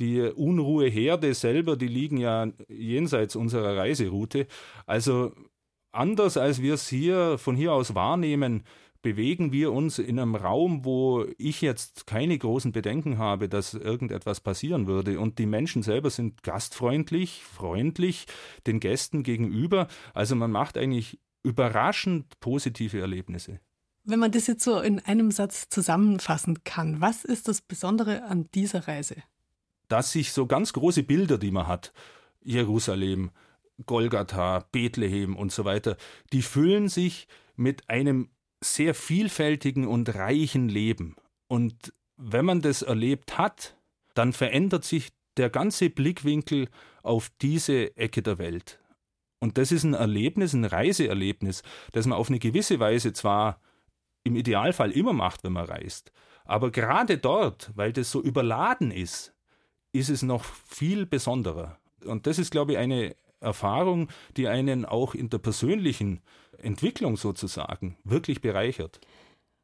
Speaker 3: Die Unruheherde selber, die liegen ja jenseits unserer Reiseroute. Also anders als wir es hier von hier aus wahrnehmen, bewegen wir uns in einem Raum, wo ich jetzt keine großen Bedenken habe, dass irgendetwas passieren würde. Und die Menschen selber sind gastfreundlich, freundlich den Gästen gegenüber. Also man macht eigentlich überraschend positive Erlebnisse.
Speaker 2: Wenn man das jetzt so in einem Satz zusammenfassen kann, was ist das Besondere an dieser Reise?
Speaker 3: Dass sich so ganz große Bilder, die man hat, Jerusalem, Golgatha, Bethlehem und so weiter, die füllen sich mit einem sehr vielfältigen und reichen Leben. Und wenn man das erlebt hat, dann verändert sich der ganze Blickwinkel auf diese Ecke der Welt. Und das ist ein Erlebnis, ein Reiseerlebnis, das man auf eine gewisse Weise zwar im Idealfall immer macht, wenn man reist, aber gerade dort, weil das so überladen ist, ist es noch viel besonderer. Und das ist, glaube ich, eine Erfahrung, die einen auch in der persönlichen Entwicklung sozusagen wirklich bereichert.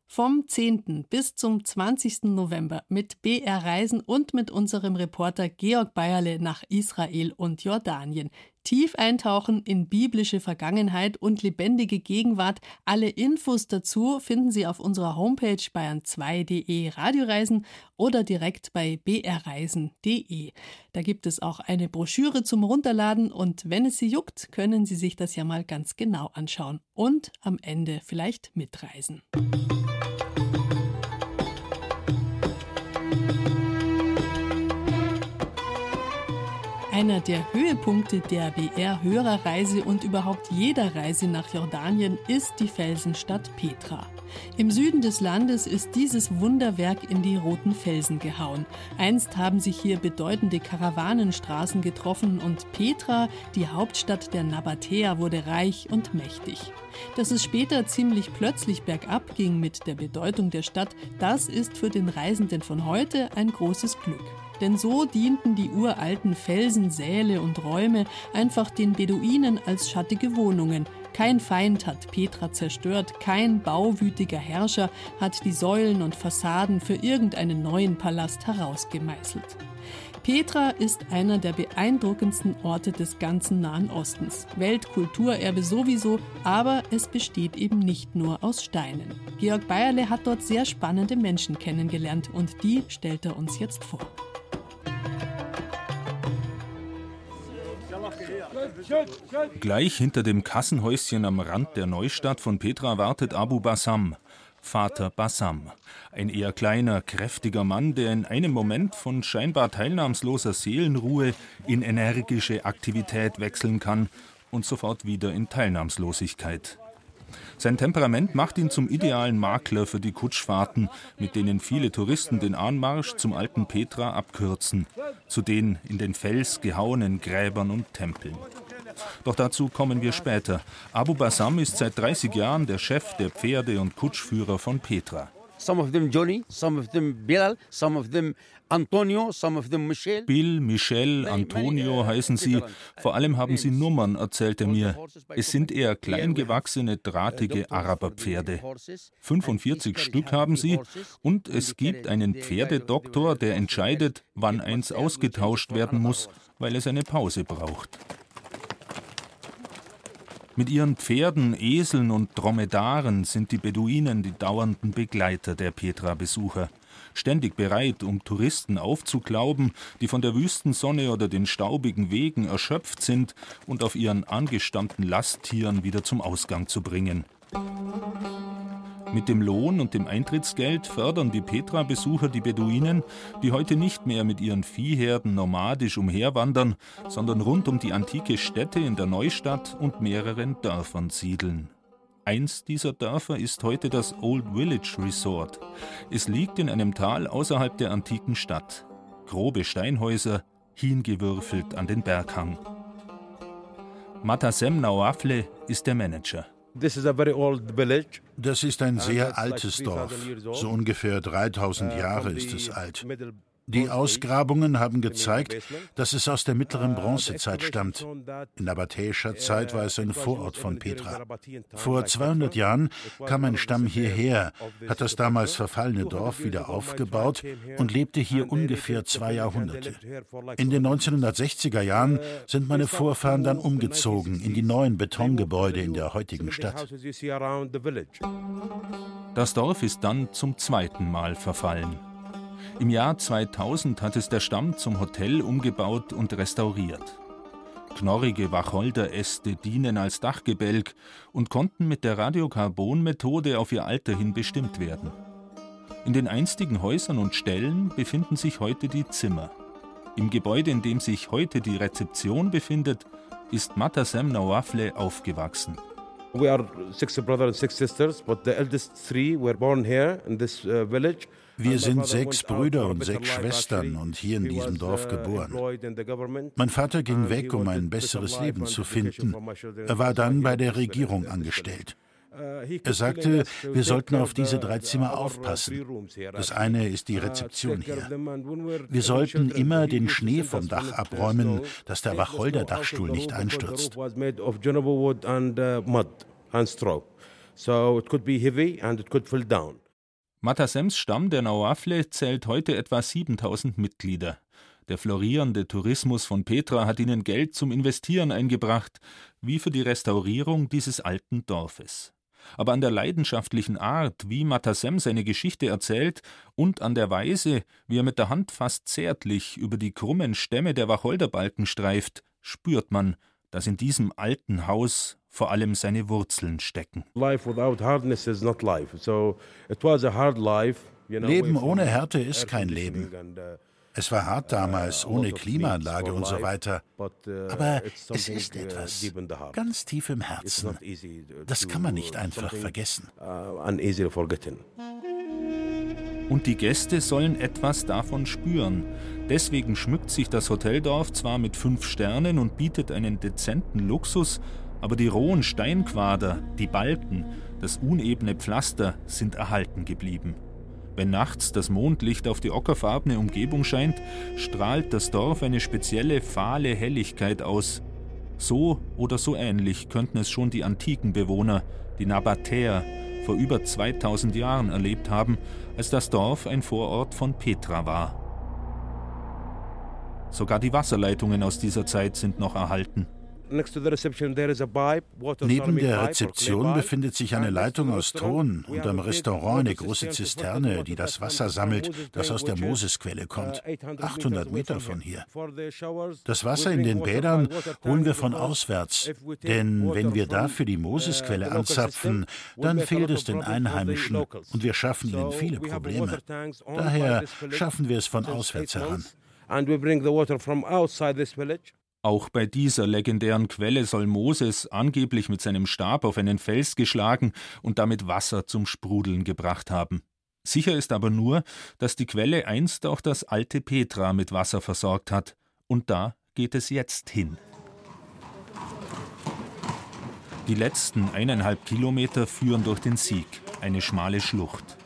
Speaker 2: Vom 10. bis zum 20. November mit BR Reisen und mit unserem Reporter Georg Bayerle nach Israel und Jordanien. Tief eintauchen in biblische Vergangenheit und lebendige Gegenwart. Alle Infos dazu finden Sie auf unserer Homepage bayern2.de Radioreisen oder direkt bei brreisen.de. Da gibt es auch eine Broschüre zum Runterladen und wenn es Sie juckt, können Sie sich das ja mal ganz genau anschauen und am Ende vielleicht mitreisen. Einer der Höhepunkte der BR-Hörerreise und überhaupt jeder Reise nach Jordanien ist die Felsenstadt Petra. Im Süden des Landes ist dieses Wunderwerk in die roten Felsen gehauen. Einst haben sich hier bedeutende Karawanenstraßen getroffen und Petra, die Hauptstadt der Nabatäer, wurde reich und mächtig. Dass es später ziemlich plötzlich bergab ging mit der Bedeutung der Stadt, das ist für den Reisenden von heute ein großes Glück. Denn so dienten die uralten Felsen, Säle und Räume einfach den Beduinen als schattige Wohnungen. Kein Feind hat Petra zerstört, kein bauwütiger Herrscher hat die Säulen und Fassaden für irgendeinen neuen Palast herausgemeißelt. Petra ist einer der beeindruckendsten Orte des ganzen Nahen Ostens. Weltkulturerbe sowieso, aber es besteht eben nicht nur aus Steinen. Georg Bayerle hat dort sehr spannende Menschen kennengelernt und die stellt er uns jetzt vor.
Speaker 3: Gleich hinter dem Kassenhäuschen am Rand der Neustadt von Petra wartet Abu Bassam, Vater Bassam. Ein eher kleiner, kräftiger Mann, der in einem Moment von scheinbar teilnahmsloser Seelenruhe in energische Aktivität wechseln kann und sofort wieder in Teilnahmslosigkeit. Sein Temperament macht ihn zum idealen Makler für die Kutschfahrten, mit denen viele Touristen den Anmarsch zum alten Petra abkürzen, zu den in den Fels gehauenen Gräbern und Tempeln. Doch dazu kommen wir später. Abu Bassam ist seit 30 Jahren der Chef der Pferde- und Kutschführer von Petra.
Speaker 17: Some of them Johnny, some of them Bilal, some of them Antonio, some of them Michel.
Speaker 3: Bill, Michel, Antonio heißen sie. Vor allem haben sie Nummern, erzählt er mir. Es sind eher kleingewachsene, drahtige Araberpferde. 45 Stück haben sie und es gibt einen Pferdedoktor, der entscheidet, wann eins ausgetauscht werden muss, weil es eine Pause braucht. Mit ihren Pferden, Eseln und Dromedaren sind die Beduinen die dauernden Begleiter der Petra-Besucher. Ständig bereit, um Touristen aufzuklauben, die von der Wüstensonne oder den staubigen Wegen erschöpft sind und auf ihren angestammten Lasttieren wieder zum Ausgang zu bringen. Mit dem Lohn und dem Eintrittsgeld fördern die Petra-Besucher die Beduinen, die heute nicht mehr mit ihren Viehherden nomadisch umherwandern, sondern rund um die antike Stätte in der Neustadt und mehreren Dörfern siedeln. Eins dieser Dörfer ist heute das Old Village Resort. Es liegt in einem Tal außerhalb der antiken Stadt. Grobe Steinhäuser, hingewürfelt an den Berghang. Matasem Nawafle ist der Manager.
Speaker 18: Das ist ein sehr altes Dorf. So ungefähr 3000 Jahre ist es alt. Die Ausgrabungen haben gezeigt, dass es aus der mittleren Bronzezeit stammt. In nabatäischer Zeit war es ein Vorort von Petra. Vor 200 Jahren kam ein Stamm hierher, hat das damals verfallene Dorf wieder aufgebaut und lebte hier ungefähr zwei Jahrhunderte. In den 1960er Jahren sind meine Vorfahren dann umgezogen in die neuen Betongebäude in der heutigen Stadt.
Speaker 3: Das Dorf ist dann zum zweiten Mal verfallen. Im Jahr 2000 hat es der Stamm zum Hotel umgebaut und restauriert. Knorrige Wacholderäste dienen als Dachgebälk und konnten mit der Radiokarbonmethode auf ihr Alter hin bestimmt werden. In den einstigen Häusern und Ställen befinden sich heute die Zimmer. Im Gebäude, in dem sich heute die Rezeption befindet, ist Matasem Nawafle aufgewachsen.
Speaker 18: We are six brothers and six sisters, but the eldest three were born here in this uh, village. Wir sind sechs Brüder und sechs Schwestern und hier in diesem Dorf geboren. Mein Vater ging weg, um ein besseres Leben zu finden. Er war dann bei der Regierung angestellt. Er sagte, wir sollten auf diese drei Zimmer aufpassen. Das eine ist die Rezeption hier. Wir sollten immer den Schnee vom Dach abräumen, dass der Wacholder-Dachstuhl nicht einstürzt. So it could be heavy and it could fall down.
Speaker 3: Matasems Stamm der Nawafle zählt heute etwa 7000 Mitglieder. Der florierende Tourismus von Petra hat ihnen Geld zum Investieren eingebracht, wie für die Restaurierung dieses alten Dorfes. Aber an der leidenschaftlichen Art, wie Matasem seine Geschichte erzählt, und an der Weise, wie er mit der Hand fast zärtlich über die krummen Stämme der Wacholderbalken streift, spürt man, dass in diesem alten Haus vor allem seine Wurzeln stecken.
Speaker 18: Leben ohne Härte ist kein Leben. Es war hart damals, ohne Klimaanlage und so weiter. Aber es ist etwas ganz tief im Herzen. Das kann man nicht einfach vergessen.
Speaker 3: Und die Gäste sollen etwas davon spüren. Deswegen schmückt sich das Hoteldorf zwar mit fünf Sternen und bietet einen dezenten Luxus, aber die rohen Steinquader, die Balken, das unebene Pflaster sind erhalten geblieben. Wenn nachts das Mondlicht auf die ockerfarbene Umgebung scheint, strahlt das Dorf eine spezielle fahle Helligkeit aus. So oder so ähnlich könnten es schon die antiken Bewohner, die Nabatäer, vor über 2000 Jahren erlebt haben, als das Dorf ein Vorort von Petra war. Sogar die Wasserleitungen aus dieser Zeit sind noch erhalten.
Speaker 18: Neben der Rezeption befindet sich eine Leitung aus Ton und am Restaurant eine große Zisterne, die das Wasser sammelt, das aus der Mosesquelle kommt. 800 Meter von hier. Das Wasser in den Bädern holen wir von auswärts, denn wenn wir dafür die Mosesquelle anzapfen, dann fehlt es den Einheimischen und wir schaffen ihnen viele Probleme. Daher schaffen wir es von auswärts heran. And we bring the water from outside this village
Speaker 3: Auch bei dieser legendären Quelle soll Moses angeblich mit seinem Stab auf einen Fels geschlagen und damit Wasser zum Sprudeln gebracht haben. Sicher ist aber nur, dass die Quelle einst auch das alte Petra mit Wasser versorgt hat. Und da geht es jetzt hin. Die letzten eineinhalb Kilometer führen durch den Sieg, eine schmale Schlucht.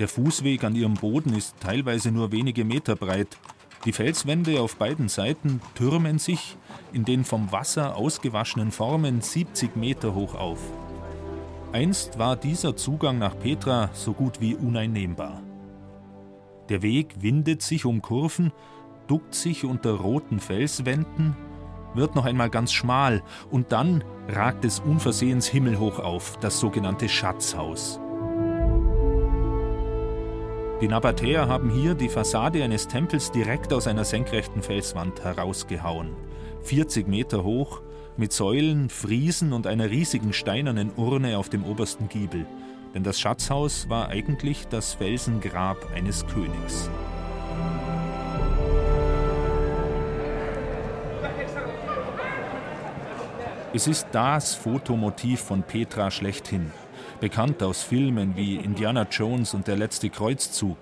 Speaker 3: Der Fußweg an ihrem Boden ist teilweise nur wenige Meter breit. Die Felswände auf beiden Seiten türmen sich in den vom Wasser ausgewaschenen Formen 70 Meter hoch auf. Einst war dieser Zugang nach Petra so gut wie uneinnehmbar. Der Weg windet sich um Kurven, duckt sich unter roten Felswänden, wird noch einmal ganz schmal und dann ragt es unversehens himmelhoch auf, das sogenannte Schatzhaus. Die Nabatäer haben hier die Fassade eines Tempels direkt aus einer senkrechten Felswand herausgehauen. 40 Meter hoch, mit Säulen, Friesen und einer riesigen steinernen Urne auf dem obersten Giebel. Denn das Schatzhaus war eigentlich das Felsengrab eines Königs. Es ist das Fotomotiv von Petra schlechthin bekannt aus Filmen wie Indiana Jones und der letzte Kreuzzug.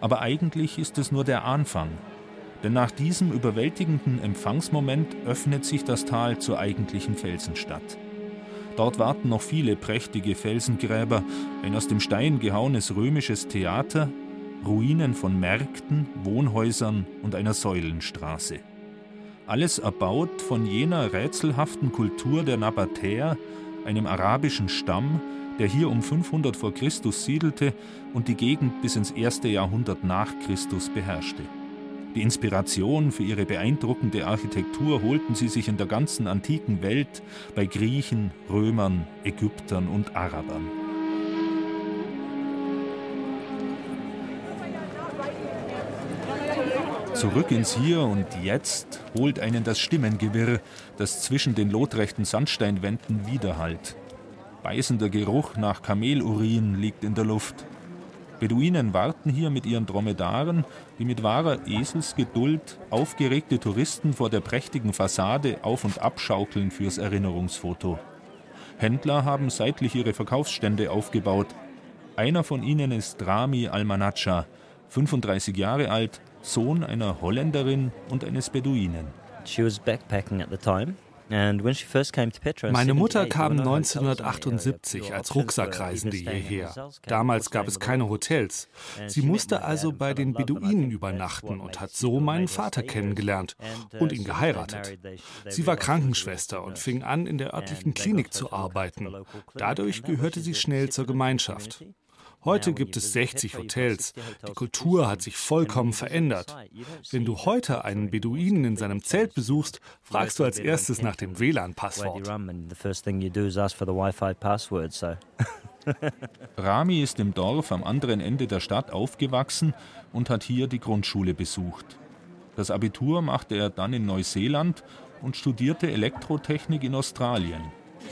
Speaker 3: Aber eigentlich ist es nur der Anfang. Denn nach diesem überwältigenden Empfangsmoment öffnet sich das Tal zur eigentlichen Felsenstadt. Dort warten noch viele prächtige Felsengräber, ein aus dem Stein gehauenes römisches Theater, Ruinen von Märkten, Wohnhäusern und einer Säulenstraße. Alles erbaut von jener rätselhaften Kultur der Nabatäer, einem arabischen Stamm, der hier um 500 vor Christus siedelte und die Gegend bis ins erste Jahrhundert nach Christus beherrschte. Die Inspiration für ihre beeindruckende Architektur holten sie sich in der ganzen antiken Welt bei Griechen, Römern, Ägyptern und Arabern. Zurück ins Hier und Jetzt holt einen das Stimmengewirr, das zwischen den lotrechten Sandsteinwänden widerhallt. Beißender Geruch nach Kamelurin liegt in der Luft. Beduinen warten hier mit ihren Dromedaren, die mit wahrer Eselsgeduld aufgeregte Touristen vor der prächtigen Fassade auf und abschaukeln fürs Erinnerungsfoto. Händler haben seitlich ihre Verkaufsstände aufgebaut. Einer von ihnen ist Rami Almanacha, 35 Jahre alt, Sohn einer Holländerin und eines Beduinen.
Speaker 19: She was backpacking at the time
Speaker 20: meine Mutter kam 1978 als Rucksackreisende hierher. Damals gab es keine Hotels. Sie musste also bei den Beduinen übernachten und hat so meinen Vater kennengelernt
Speaker 19: uh,
Speaker 20: und ihn geheiratet. Sie war Krankenschwester und fing an, in der örtlichen Klinik zu arbeiten. Dadurch gehörte sie schnell zur Gemeinschaft. Heute gibt es 60 Hotels. Die Kultur hat sich vollkommen verändert. Wenn du heute einen Beduinen in seinem Zelt besuchst, fragst du als erstes nach dem WLAN-Passwort.
Speaker 3: Rami ist im Dorf am anderen Ende der Stadt aufgewachsen und hat hier die Grundschule besucht. Das Abitur machte er dann in Neuseeland und studierte Elektrotechnik in Australien.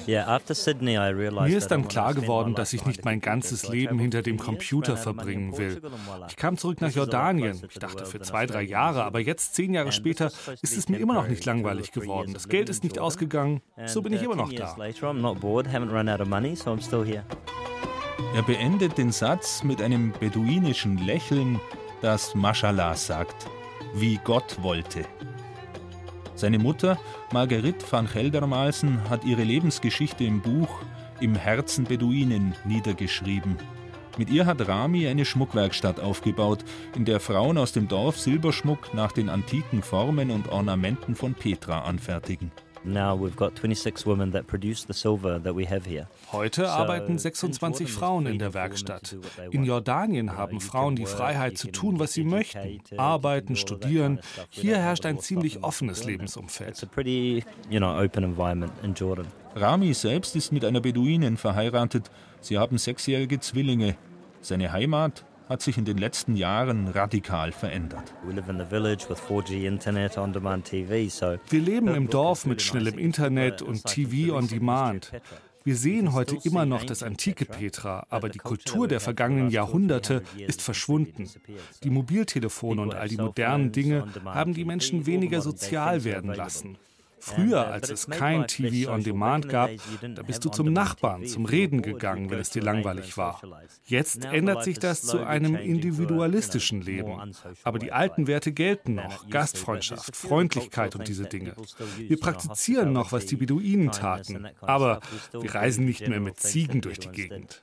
Speaker 20: Mir ist dann klar geworden, dass ich nicht mein ganzes Leben hinter dem Computer verbringen will. Ich kam zurück nach Jordanien. Ich dachte für zwei, drei Jahre, aber jetzt, zehn Jahre später, ist es mir immer noch nicht langweilig geworden. Das Geld ist nicht ausgegangen, so bin ich immer noch da.
Speaker 3: Er beendet den Satz mit einem beduinischen Lächeln, das Mashallah sagt, wie Gott wollte. Seine Mutter, Marguerite van Geldermalsen, hat ihre Lebensgeschichte im Buch Im Herzen Beduinen niedergeschrieben. Mit ihr hat Rami eine Schmuckwerkstatt aufgebaut, in der Frauen aus dem Dorf Silberschmuck nach den antiken Formen und Ornamenten von Petra anfertigen.
Speaker 20: Heute arbeiten 26 Frauen in der Werkstatt. In Jordanien haben Frauen die Freiheit zu tun, was sie möchten. Arbeiten, studieren. Hier herrscht ein ziemlich offenes Lebensumfeld.
Speaker 3: Rami selbst ist mit einer Beduinin verheiratet. Sie haben sechsjährige Zwillinge. Seine Heimat hat sich in den letzten Jahren radikal verändert.
Speaker 20: Wir leben im Dorf mit schnellem Internet und TV on Demand. Wir sehen heute immer noch das antike Petra, aber die Kultur der vergangenen Jahrhunderte ist verschwunden. Die Mobiltelefone und all die modernen Dinge haben die Menschen weniger sozial werden lassen. Früher, als es kein TV on Demand gab, da bist du zum Nachbarn, zum Reden gegangen, wenn es dir langweilig war. Jetzt ändert sich das zu einem individualistischen Leben. Aber die alten Werte gelten noch. Gastfreundschaft, Freundlichkeit und diese Dinge. Wir praktizieren noch, was die Beduinen taten. Aber wir reisen nicht mehr mit Ziegen durch die Gegend.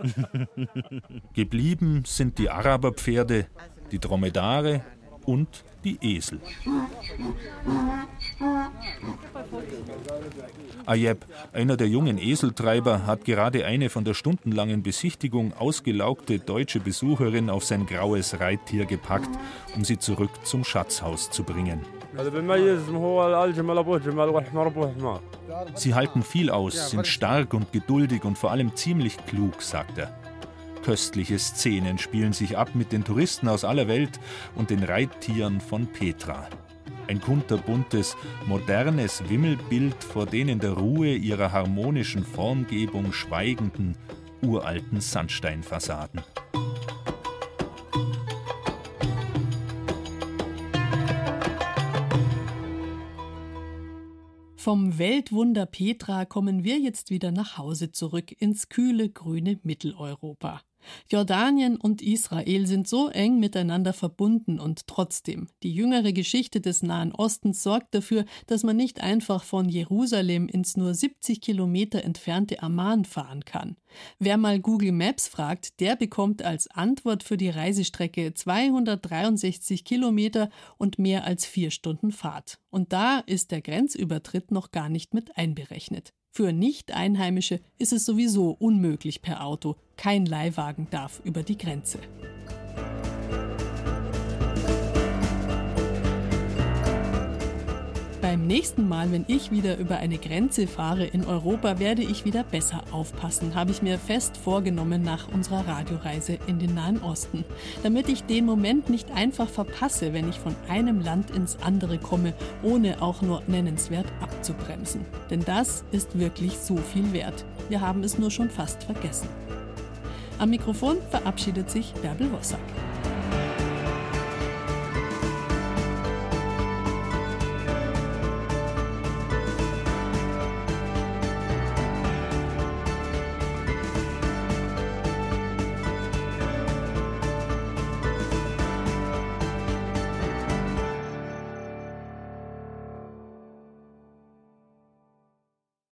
Speaker 3: Geblieben sind die Araberpferde, die Dromedare und die Esel. Ayeb, einer der jungen Eseltreiber, hat gerade eine von der stundenlangen Besichtigung ausgelaugte deutsche Besucherin auf sein graues Reittier gepackt, um sie zurück zum Schatzhaus zu bringen. Sie halten viel aus, sind stark und geduldig und vor allem ziemlich klug, sagt er. Köstliche Szenen spielen sich ab mit den Touristen aus aller Welt und den Reittieren von Petra. Ein kunterbuntes, modernes Wimmelbild vor den in der Ruhe ihrer harmonischen Formgebung schweigenden, uralten Sandsteinfassaden.
Speaker 2: Vom Weltwunder Petra kommen wir jetzt wieder nach Hause zurück ins kühle, grüne Mitteleuropa. Jordanien und Israel sind so eng miteinander verbunden und trotzdem, die jüngere Geschichte des Nahen Ostens sorgt dafür, dass man nicht einfach von Jerusalem ins nur 70 Kilometer entfernte Amman fahren kann. Wer mal Google Maps fragt, der bekommt als Antwort für die Reisestrecke 263 Kilometer und mehr als vier Stunden Fahrt. Und da ist der Grenzübertritt noch gar nicht mit einberechnet. Für Nicht-Einheimische ist es sowieso unmöglich per Auto. Kein Leihwagen darf über die Grenze. Beim nächsten Mal, wenn ich wieder über eine Grenze fahre in Europa, werde ich wieder besser aufpassen, habe ich mir fest vorgenommen nach unserer Radioreise in den Nahen Osten, damit ich den Moment nicht einfach verpasse, wenn ich von einem Land ins andere komme, ohne auch nur nennenswert abzubremsen. Denn das ist wirklich so viel wert. Wir haben es nur schon fast vergessen. Am Mikrofon verabschiedet sich Bärbel Wossack.